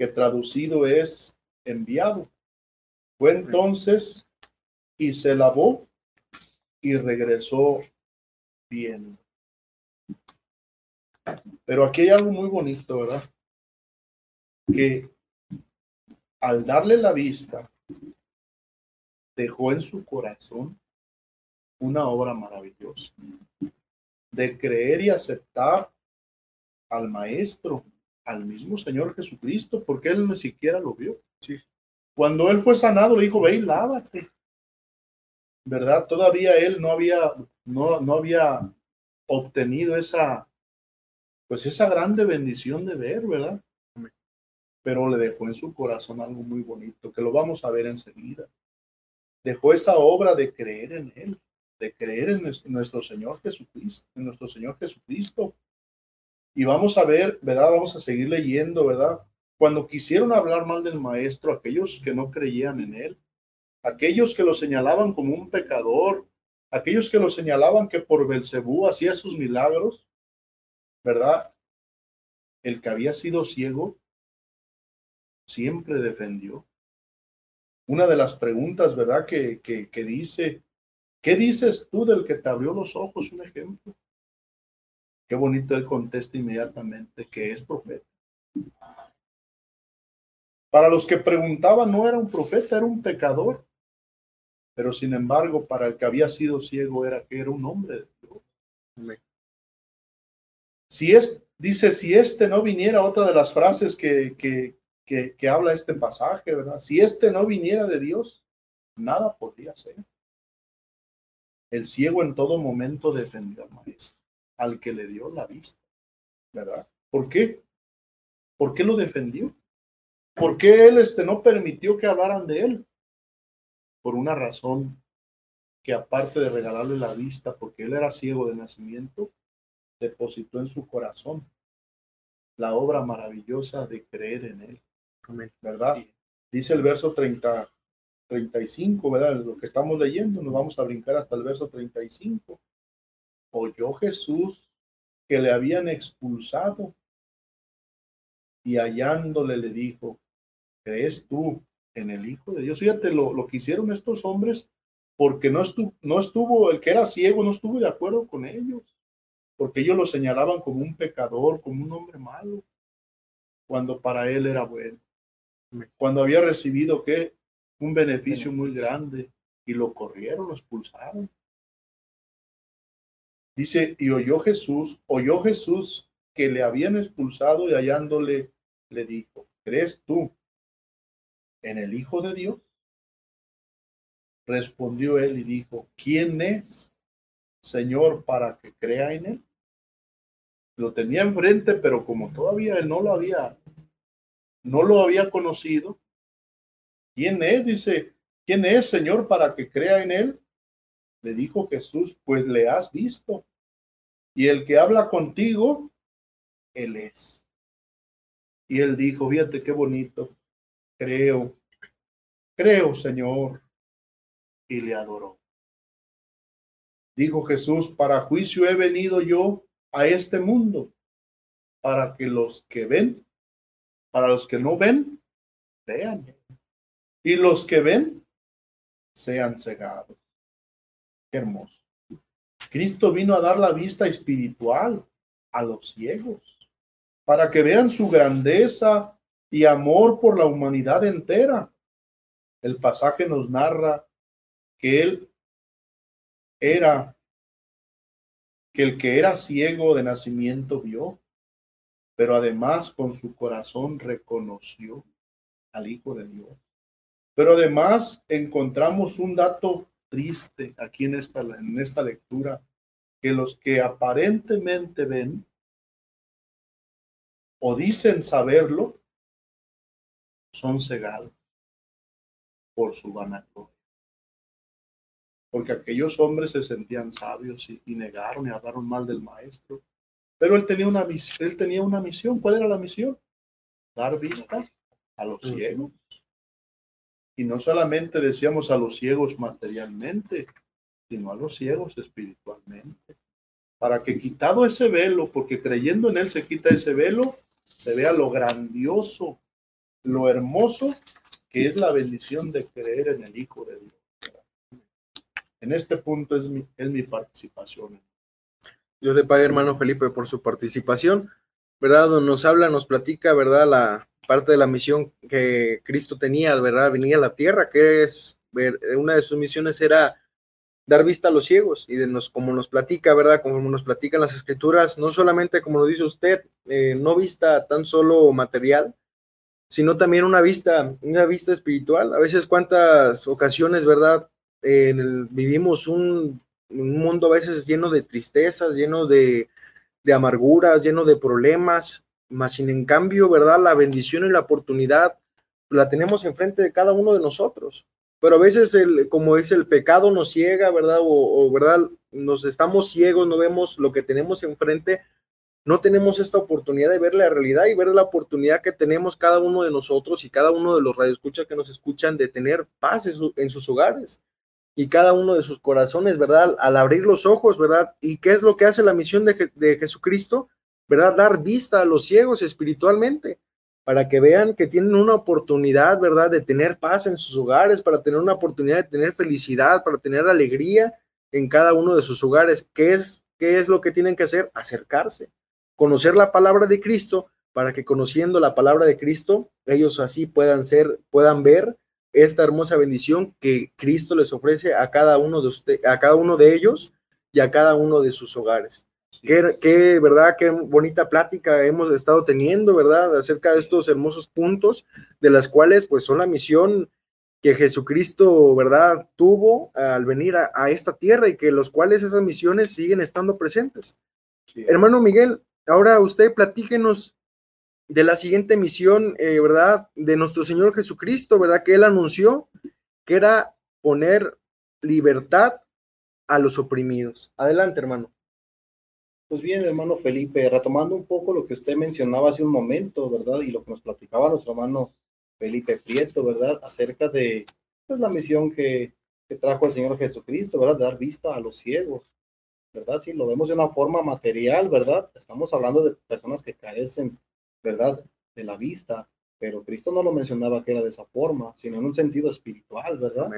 que traducido es enviado. Fue entonces y se lavó y regresó bien. Pero aquí hay algo muy bonito, ¿verdad? Que al darle la vista, dejó en su corazón una obra maravillosa de creer y aceptar al Maestro, al mismo Señor Jesucristo, porque él ni siquiera lo vio. Cuando él fue sanado, le dijo, ve y lávate. ¿Verdad? Todavía él no había, no, no había obtenido esa, pues esa grande bendición de ver, ¿verdad? Pero le dejó en su corazón algo muy bonito, que lo vamos a ver enseguida. Dejó esa obra de creer en él de creer en nuestro Señor Jesucristo, en nuestro Señor Jesucristo. Y vamos a ver, ¿verdad? Vamos a seguir leyendo, ¿verdad? Cuando quisieron hablar mal del maestro, aquellos que no creían en él, aquellos que lo señalaban como un pecador, aquellos que lo señalaban que por Belcebú hacía sus milagros, ¿verdad? El que había sido ciego siempre defendió. Una de las preguntas, ¿verdad? Que, que, que dice ¿Qué dices tú del que te abrió los ojos? Un ejemplo. Qué bonito él contesta inmediatamente que es profeta. Para los que preguntaban, no era un profeta, era un pecador. Pero sin embargo, para el que había sido ciego, era que era un hombre de Dios. Si es, dice, si este no viniera, otra de las frases que, que, que, que habla este pasaje, ¿verdad? Si este no viniera de Dios, nada podría ser. El ciego en todo momento defendió al maestro, al que le dio la vista, ¿verdad? ¿Por qué? ¿Por qué lo defendió? ¿Por qué él este, no permitió que hablaran de él? Por una razón que aparte de regalarle la vista, porque él era ciego de nacimiento, depositó en su corazón la obra maravillosa de creer en él. ¿Verdad? Dice el verso 30, 35, ¿verdad? Lo que estamos leyendo, nos vamos a brincar hasta el verso 35. Oyó Jesús que le habían expulsado y hallándole le dijo, ¿crees tú en el Hijo de Dios? Fíjate lo, lo que hicieron estos hombres porque no estuvo, no estuvo, el que era ciego no estuvo de acuerdo con ellos, porque ellos lo señalaban como un pecador, como un hombre malo, cuando para él era bueno. Cuando había recibido que un beneficio muy grande y lo corrieron, lo expulsaron. Dice, y oyó Jesús, oyó Jesús que le habían expulsado y hallándole le dijo, ¿crees tú en el Hijo de Dios? Respondió él y dijo, ¿quién es, Señor, para que crea en él? Lo tenía enfrente, pero como todavía él no lo había, no lo había conocido, ¿Quién es? Dice, ¿quién es, Señor, para que crea en él? Le dijo Jesús, pues le has visto. Y el que habla contigo, él es. Y él dijo, fíjate qué bonito, creo, creo, Señor. Y le adoró. Dijo Jesús, para juicio he venido yo a este mundo, para que los que ven, para los que no ven, vean y los que ven sean cegados. Hermoso. Cristo vino a dar la vista espiritual a los ciegos, para que vean su grandeza y amor por la humanidad entera. El pasaje nos narra que él era, que el que era ciego de nacimiento vio, pero además con su corazón reconoció al Hijo de Dios. Pero además encontramos un dato triste aquí en esta, en esta lectura, que los que aparentemente ven o dicen saberlo, son cegados por su vanagloria. Porque aquellos hombres se sentían sabios y, negaron y hablaron mal del maestro. Pero él tenía, una, él tenía una misión. ¿Cuál era la misión? Dar vista a los ciegos y no solamente decíamos a los ciegos materialmente, sino a los ciegos espiritualmente. Para que quitado ese velo, porque creyendo en Él se quita ese velo, se vea lo grandioso, lo hermoso que es la bendición de creer en el Hijo de Dios. En este punto es mi, es mi participación. Dios le pague, hermano Felipe, por su participación. ¿Verdad? Nos habla, nos platica, ¿verdad? La, parte de la misión que Cristo tenía, ¿verdad? Venir a la tierra, que es una de sus misiones era dar vista a los ciegos y de nos, como nos platica, ¿verdad? Como nos platican las escrituras, no solamente como lo dice usted, eh, no vista tan solo material, sino también una vista, una vista espiritual. A veces cuántas ocasiones, ¿verdad? vivimos un, un, mundo a veces lleno de tristezas, lleno de amarguras, lleno de problemas, más sin en cambio, ¿verdad? La bendición y la oportunidad la tenemos enfrente de cada uno de nosotros. Pero a veces, el, como es el pecado, nos ciega, ¿verdad? O, ¿verdad? Nos estamos ciegos, no vemos lo que tenemos enfrente, no tenemos esta oportunidad de ver la realidad y ver la oportunidad que tenemos cada uno de nosotros y cada uno de los radioescuchas que nos escuchan de tener paz en, sus hogares y cada uno de sus corazones, ¿verdad? Al abrir los ojos, ¿verdad? ¿Y qué es lo que hace la misión de, de Jesucristo? ¿Verdad? Dar vista a los ciegos espiritualmente para que vean que tienen una oportunidad, ¿verdad?, de tener paz en sus hogares, para tener una oportunidad de tener felicidad, para tener alegría en cada uno de sus hogares. ¿Qué es, qué es lo que tienen que hacer? Acercarse, conocer la palabra de Cristo, para que conociendo la palabra de Cristo, ellos así puedan ser, puedan ver esta hermosa bendición que Cristo les ofrece a cada uno de usted, a cada uno de ellos y a cada uno de sus hogares. Qué, verdad, qué bonita plática hemos estado teniendo, ¿verdad? Acerca de estos hermosos puntos, de las cuales pues son la misión que Jesucristo, ¿verdad?, tuvo al venir a, esta tierra y que los cuales esas misiones siguen estando presentes. Hermano Miguel, ahora usted platíquenos de la siguiente misión, eh, ¿verdad?, de nuestro Señor Jesucristo, ¿verdad?, que Él anunció que era poner libertad a los oprimidos. Adelante, hermano. Pues bien, hermano Felipe, retomando un poco lo que usted mencionaba hace un momento, ¿verdad? Y lo que nos platicaba nuestro hermano Felipe Prieto, ¿verdad? Acerca de pues, la misión que, que trajo el Señor Jesucristo, ¿verdad? De dar vista a los ciegos, ¿verdad? Si lo vemos de una forma material, ¿verdad? Estamos hablando de personas que carecen, ¿verdad? De la vista, pero Cristo no lo mencionaba que era de esa forma, sino en un sentido espiritual, ¿verdad?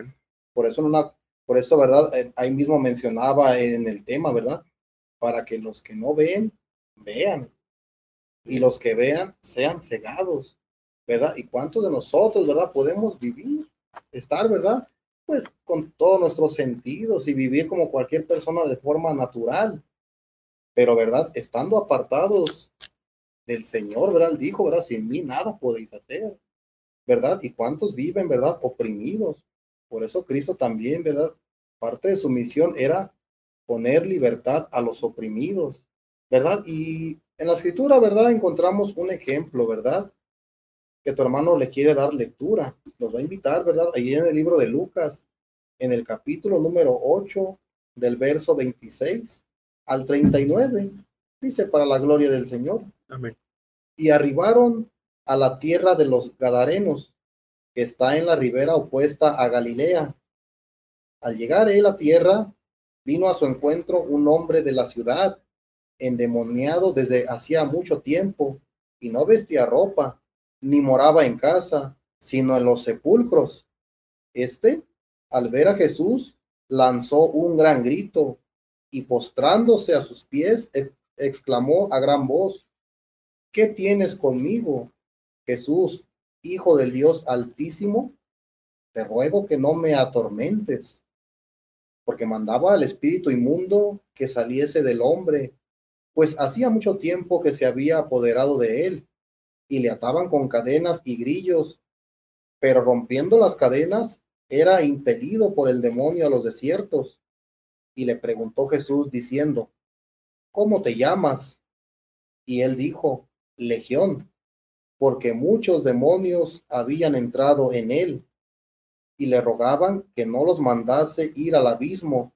Por eso, una, por eso, ¿verdad? Eh, ahí mismo mencionaba en el tema, ¿verdad? Para que los que no ven, vean. Y los que vean, sean cegados, ¿verdad? ¿Y cuántos de nosotros, verdad, podemos vivir, estar, verdad? Pues con todos nuestros sentidos y vivir como cualquier persona de forma natural. Pero, ¿verdad? Estando apartados del Señor, ¿verdad? dijo, ¿verdad? Sin mí nada podéis hacer, ¿verdad? ¿Y cuántos viven, ¿verdad? Oprimidos. Por eso Cristo también, ¿verdad? Parte de su misión era poner libertad a los oprimidos, ¿verdad? Y en la escritura, ¿verdad? Encontramos un ejemplo, ¿verdad? Que tu hermano le quiere dar lectura. Nos va a invitar, ¿verdad? Allí en el libro de Lucas, en el capítulo número 8, del verso 26 al 39. Dice, para la gloria del Señor. Amén. Y arribaron a la tierra de los Gadarenos, que está en la ribera opuesta a Galilea. Al llegar él a tierra, vino a su encuentro un hombre de la ciudad, endemoniado desde hacía mucho tiempo, y no vestía ropa, ni moraba en casa, sino en los sepulcros. Este, al ver a Jesús, lanzó un gran grito, y postrándose a sus pies, exclamó a gran voz, ¿qué tienes conmigo, Jesús, Hijo del Dios Altísimo? Te ruego que no me atormentes porque mandaba al espíritu inmundo que saliese del hombre, pues hacía mucho tiempo que se había apoderado de él, y le ataban con cadenas y grillos, pero rompiendo las cadenas, era impelido por el demonio a los desiertos. Y le preguntó Jesús diciendo, ¿cómo te llamas? Y él dijo, Legión, porque muchos demonios habían entrado en él y le rogaban que no los mandase ir al abismo.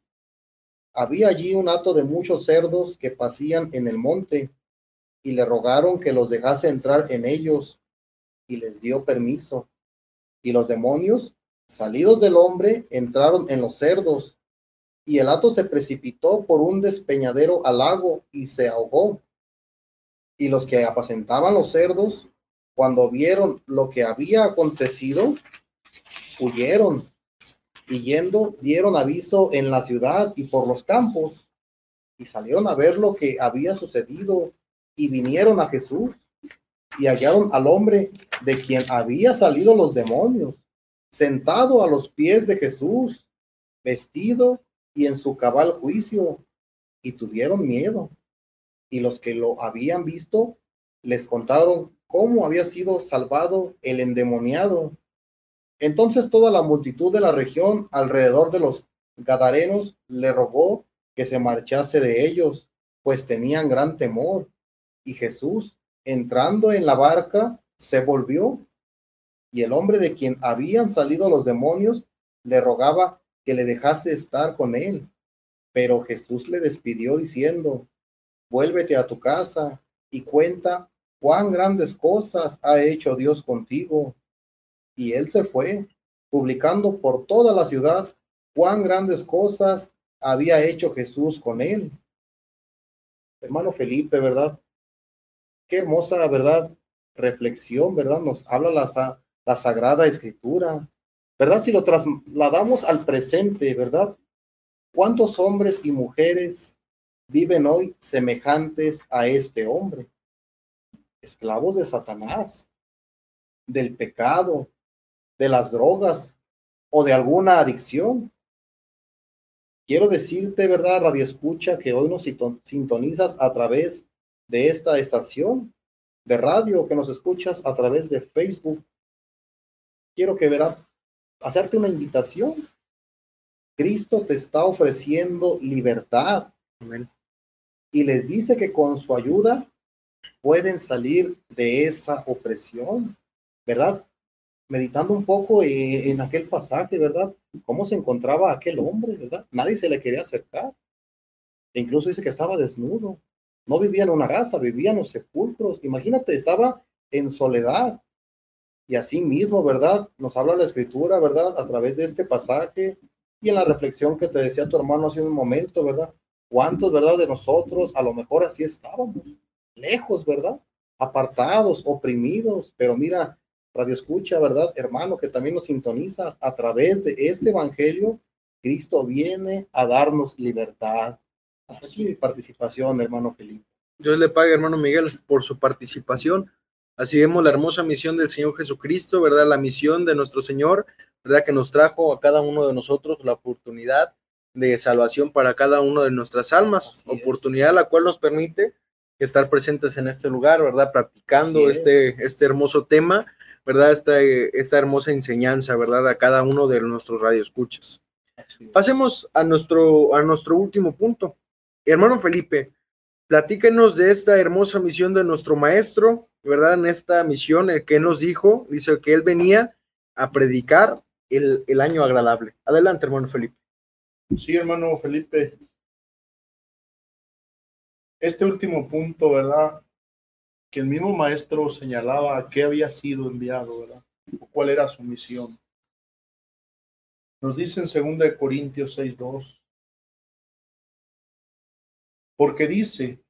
Había allí un hato de muchos cerdos que pasían en el monte, y le rogaron que los dejase entrar en ellos, y les dio permiso. Y los demonios, salidos del hombre, entraron en los cerdos, y el hato se precipitó por un despeñadero al lago y se ahogó. Y los que apacentaban los cerdos, cuando vieron lo que había acontecido, huyeron y yendo dieron aviso en la ciudad y por los campos y salieron a ver lo que había sucedido y vinieron a Jesús y hallaron al hombre de quien había salido los demonios sentado a los pies de Jesús, vestido y en su cabal juicio, y tuvieron miedo. Y los que lo habían visto les contaron cómo había sido salvado el endemoniado. Entonces toda la multitud de la región alrededor de los Gadarenos le rogó que se marchase de ellos, pues tenían gran temor. Y Jesús, entrando en la barca, se volvió, y el hombre de quien habían salido los demonios le rogaba que le dejase estar con él. Pero Jesús le despidió diciendo, vuélvete a tu casa y cuenta cuán grandes cosas ha hecho Dios contigo. Y él se fue, publicando por toda la ciudad cuán grandes cosas había hecho Jesús con él. Hermano Felipe, ¿verdad? Qué hermosa, ¿verdad? Reflexión, ¿verdad? Nos habla la, la Sagrada Escritura, ¿verdad? Si lo trasladamos al presente, ¿verdad? ¿Cuántos hombres y mujeres viven hoy semejantes a este hombre? Esclavos de Satanás, del pecado, de las drogas o de alguna adicción. Quiero decirte, ¿verdad, Radio Escucha, que hoy nos sintonizas a través de esta estación de radio, que nos escuchas a través de Facebook. Quiero que verás, hacerte una invitación. Cristo te está ofreciendo libertad. Y les dice que con su ayuda pueden salir de esa opresión, ¿verdad? Meditando un poco en, aquel pasaje, ¿verdad? Cómo se encontraba aquel hombre, ¿verdad? Nadie se le quería acercar. E incluso dice que estaba desnudo. No vivía en una casa, vivía en los sepulcros. Imagínate, estaba en soledad. Y así mismo, ¿verdad? Nos habla la escritura, ¿verdad? A través de este pasaje y en la reflexión que te decía tu hermano hace un momento, ¿verdad? ¿Cuántos, verdad, de nosotros a lo mejor así estábamos? Lejos, ¿verdad? Apartados, oprimidos, pero mira, Radio Escucha, ¿verdad? Hermano, que también nos sintonizas a través de este Evangelio, Cristo viene a darnos libertad. Hasta aquí mi participación, hermano Felipe. Dios le pague, hermano Miguel, por su participación. Así vemos la hermosa misión del Señor Jesucristo, ¿verdad? La misión de nuestro Señor, ¿verdad? Que nos trajo a cada uno de nosotros la oportunidad de salvación para cada uno de nuestras almas, oportunidad la cual nos permite estar presentes en este lugar, ¿verdad? Practicando este, este hermoso tema ¿verdad? Esta, esta hermosa enseñanza, ¿verdad? A cada uno de nuestros radioescuchas. Pasemos a nuestro, a nuestro último punto. Hermano Felipe, platíquenos de esta hermosa misión de nuestro maestro, ¿verdad? En esta misión, el que nos dijo, dice que él venía a predicar el, el año agradable. Adelante, hermano Felipe. Sí, hermano Felipe. Este último punto, ¿verdad? Que el mismo maestro señalaba a qué había sido enviado, ¿verdad? Cuál era su misión. Nos dice en 2 Corintios 6.2, porque dice,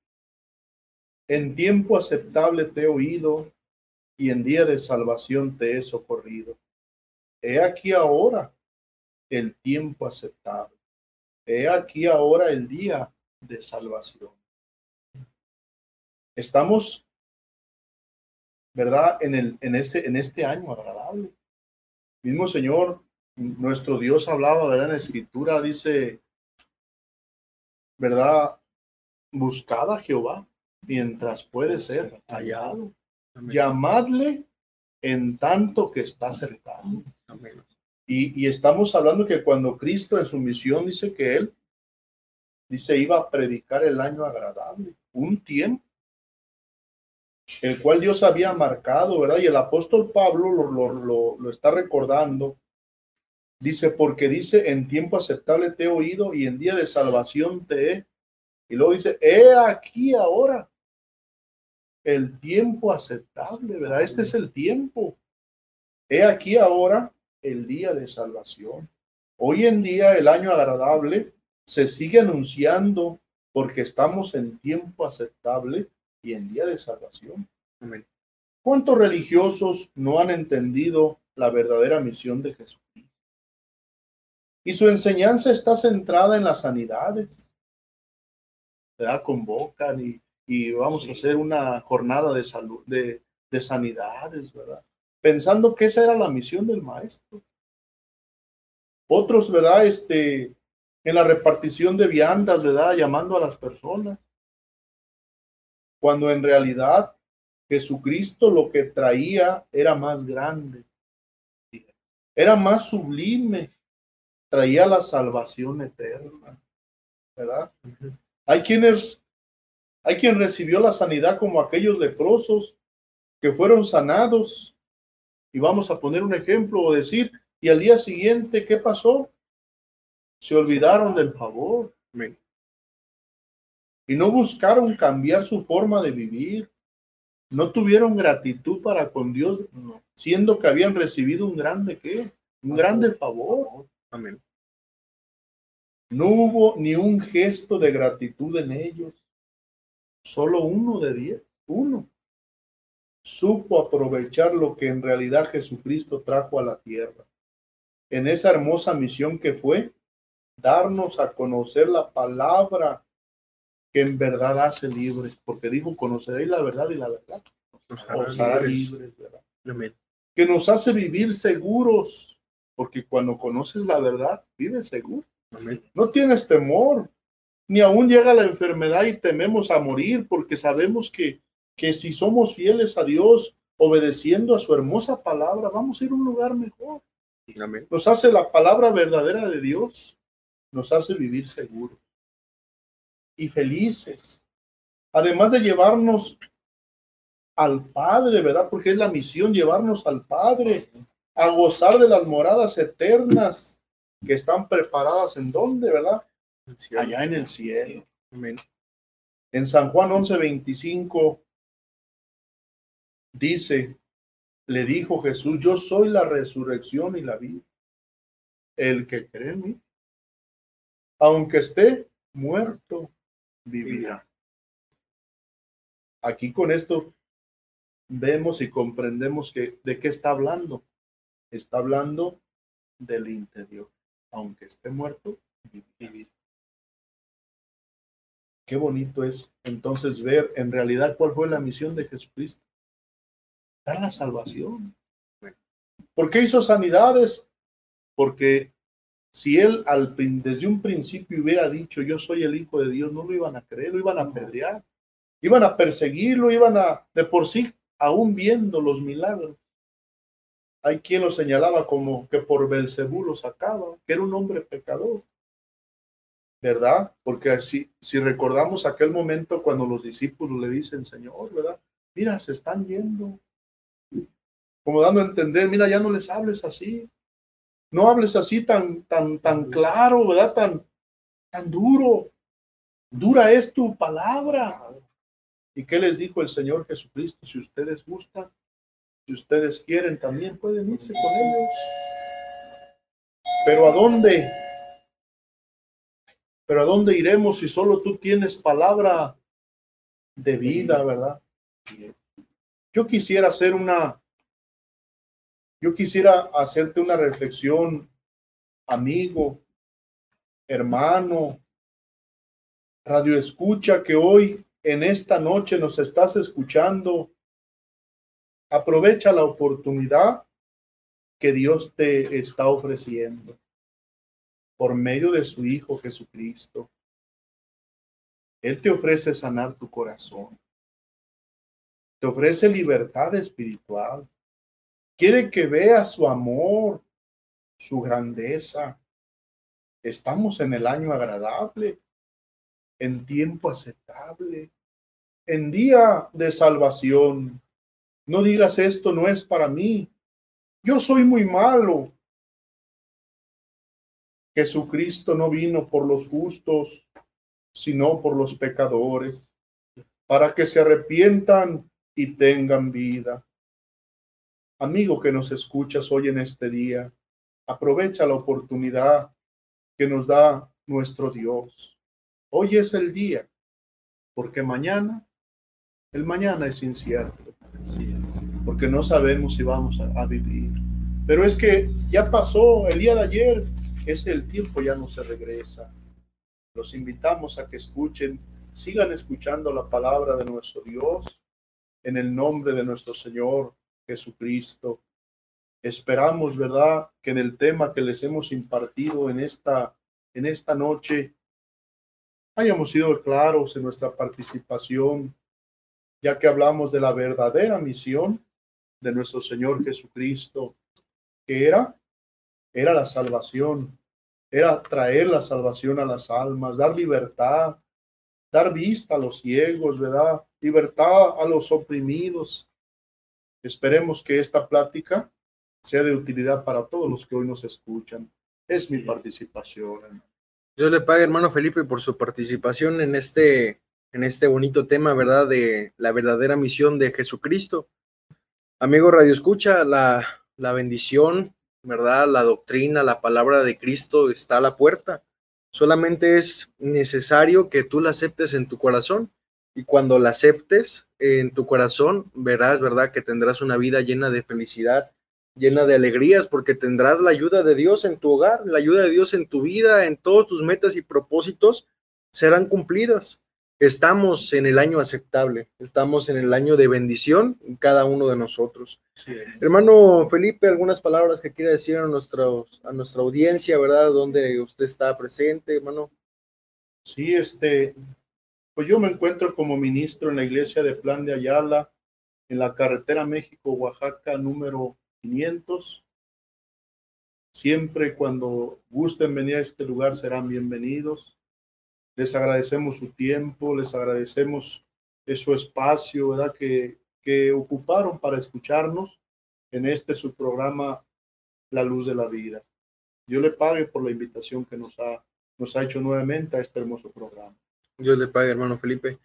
en tiempo aceptable te he oído y en día de salvación te he socorrido. He aquí ahora el tiempo aceptable. He aquí ahora el día de salvación. Estamos ¿verdad? En, el, en, este, en este año agradable. Mismo Señor, nuestro Dios hablaba, ¿verdad? En la escritura dice, ¿verdad? Buscad a Jehová mientras puede ser hallado. Llamadle en tanto que está cercano. Y, y estamos hablando que cuando Cristo en su misión dice que Él, dice, iba a predicar el año agradable, un tiempo el cual Dios había marcado, ¿verdad? Y el apóstol Pablo lo, está recordando. Dice, porque dice, en tiempo aceptable te he oído y en día de salvación te he. Y luego dice, he aquí ahora el tiempo aceptable, ¿verdad? Este es el tiempo. He aquí ahora el día de salvación. Hoy en día el año agradable se sigue anunciando porque estamos en tiempo aceptable y en día de salvación. ¿Cuántos religiosos no han entendido la verdadera misión de Jesucristo? Y su enseñanza está centrada en las sanidades. ¿Verdad? Convocan y, y vamos a hacer una jornada de salud, de, de sanidades, ¿verdad? Pensando que esa era la misión del maestro. Otros, ¿verdad? Este, en la repartición de viandas, ¿verdad? Llamando a las personas. Cuando en realidad Jesucristo lo que traía era más grande, era más sublime, traía la salvación eterna, ¿verdad? Hay quienes, hay quien recibió la sanidad como aquellos leprosos que fueron sanados. Y vamos a poner un ejemplo o decir, y al día siguiente, ¿qué pasó? Se olvidaron del favor. Y no buscaron cambiar su forma de vivir. No tuvieron gratitud para con Dios, siendo que habían recibido un grande qué? Un grande favor. Amén. No hubo ni un gesto de gratitud en ellos. Solo uno de diez. Uno. Supo aprovechar lo que en realidad Jesucristo trajo a la tierra. En esa hermosa misión que fue darnos a conocer la palabra que en verdad hace libres, porque dijo, conoceréis la verdad y la verdad. Os hará libres, Que nos hace vivir seguros, porque cuando conoces la verdad, vives seguro. No tienes temor, ni aún llega la enfermedad y tememos a morir, porque sabemos que, que si somos fieles a Dios, obedeciendo a su hermosa palabra, vamos a ir a un lugar mejor. Nos hace la palabra verdadera de Dios, nos hace vivir seguros y felices. Además de llevarnos al Padre, ¿verdad? Porque es la misión llevarnos al Padre, a gozar de las moradas eternas que están preparadas en dónde, ¿verdad? Allá en el cielo. En San Juan 11:25 dice, le dijo Jesús, yo soy la resurrección y la vida. El que cree en mí, aunque esté muerto, vivirá. Aquí con esto vemos y comprendemos que de qué está hablando. Está hablando del interior. Aunque esté muerto, vivirá. Qué bonito es entonces ver en realidad cuál fue la misión de Jesucristo. Dar la salvación. ¿Por qué hizo sanidades? Porque si él al, desde un principio hubiera dicho yo soy el Hijo de Dios, no lo iban a creer, lo iban a apedrear, iban a perseguirlo, iban a, de por sí, aún viendo los milagros. Hay quien lo señalaba como que por Belcebú lo sacaba, que era un hombre pecador. ¿Verdad? Porque si, si recordamos aquel momento cuando los discípulos le dicen, Señor, ¿verdad? Mira, se están yendo. Como dando a entender, mira, ya no les hables así. No hables así tan, tan, tan claro, ¿verdad? Tan, tan duro. Dura es tu palabra. ¿Y qué les dijo el Señor Jesucristo? Si ustedes gustan, si ustedes quieren, también pueden irse con ellos. Pero ¿a dónde? Pero ¿a dónde iremos si solo tú tienes palabra de vida, verdad? Yo quisiera hacer una yo quisiera hacerte una reflexión, amigo, hermano, radio escucha que hoy en esta noche nos estás escuchando. Aprovecha la oportunidad que Dios te está ofreciendo por medio de su Hijo Jesucristo. Él te ofrece sanar tu corazón. Te ofrece libertad espiritual. Quiere que veas su amor, su grandeza. Estamos en el año agradable, en tiempo aceptable, en día de salvación. No digas esto no es para mí. Yo soy muy malo. Jesucristo no vino por los justos, sino por los pecadores, para que se arrepientan y tengan vida. Amigo que nos escuchas hoy en este día, aprovecha la oportunidad que nos da nuestro Dios. Hoy es el día, porque mañana, el mañana es incierto, porque no sabemos si vamos a, vivir. Pero es que ya pasó el día de ayer, es el tiempo, ya no se regresa. Los invitamos a que escuchen, sigan escuchando la palabra de nuestro Dios en el nombre de nuestro Señor Jesucristo. Esperamos, ¿verdad?, que en el tema que les hemos impartido en esta, en esta noche hayamos sido claros en nuestra participación, ya que hablamos de la verdadera misión de nuestro Señor Jesucristo, que era, era la salvación, era traer la salvación a las almas, dar libertad, dar vista a los ciegos, ¿verdad? Libertad a los oprimidos. Esperemos que esta plática sea de utilidad para todos los que hoy nos escuchan. Es mi participación. Yo le pague, hermano Felipe, por su participación en este, en este bonito tema, ¿verdad? De la verdadera misión de Jesucristo. Amigo Radio Escucha, la, la bendición, ¿verdad? La doctrina, la palabra de Cristo está a la puerta. Solamente es necesario que tú la aceptes en tu corazón. Y cuando la aceptes en tu corazón, verás, ¿verdad? Que tendrás una vida llena de felicidad, llena de alegrías, porque tendrás la ayuda de Dios en tu hogar, la ayuda de Dios en tu vida, en todos tus metas y propósitos serán cumplidas. Estamos en el año aceptable, estamos en el año de bendición cada uno de nosotros. Hermano Felipe, algunas palabras que quiera decir a, nuestra, a nuestra audiencia, ¿verdad? Donde usted está presente, hermano. Sí, este, pues yo me encuentro como ministro en la iglesia de Plan de Ayala, en la carretera México-Oaxaca número 500. Siempre cuando gusten venir a este lugar serán bienvenidos. Les agradecemos su tiempo, les agradecemos su espacio, ¿verdad? Que, que ocuparon para escucharnos en este su programa La Luz de la Vida. Yo le pague por la invitación que nos ha, nos ha hecho nuevamente a este hermoso programa. Yo le pague, hermano Felipe.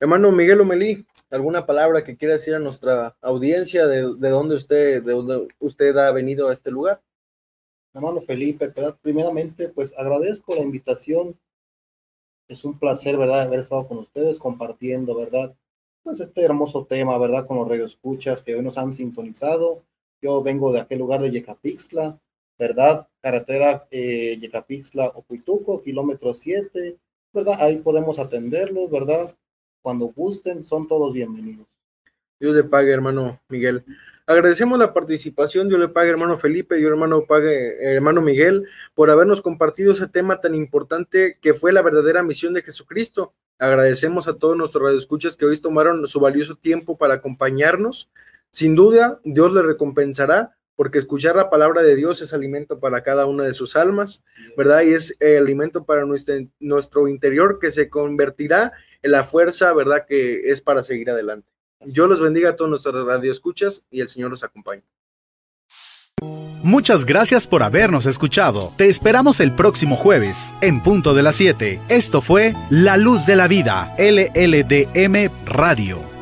Hermano Miguel Omelí, ¿alguna palabra que quiera decir a nuestra audiencia de, de dónde usted, de dónde usted ha venido a este lugar? Hermano Felipe, primeramente, pues agradezco la invitación. Es un placer, ¿verdad?, haber estado con ustedes compartiendo, ¿verdad? Pues este hermoso tema, ¿verdad?, con los radioescuchas que hoy nos han sintonizado. Yo vengo de aquel lugar de Yecapixtla, ¿verdad? Carretera eh, Yecapixtla, Ocuituco, kilómetro 7, ¿verdad? Ahí podemos atenderlos, ¿verdad? cuando gusten, son todos bienvenidos. Dios le pague, hermano Miguel. Agradecemos la participación, Dios le pague, hermano Felipe, Dios hermano pague, hermano Miguel, por habernos compartido ese tema tan importante que fue la verdadera misión de Jesucristo. Agradecemos a todos nuestros radioescuchas que hoy tomaron su valioso tiempo para acompañarnos. Sin duda, Dios le recompensará porque escuchar la palabra de Dios es alimento para cada una de sus almas, ¿verdad? Y es alimento para nuestro, nuestro interior que se convertirá la fuerza, ¿verdad? Que es para seguir adelante. Yo los bendiga a todos nuestros radioescuchas y el Señor los acompañe. Muchas gracias por habernos escuchado. Te esperamos el próximo jueves, en punto de las 7. Esto fue La Luz de la Vida, LLDM Radio.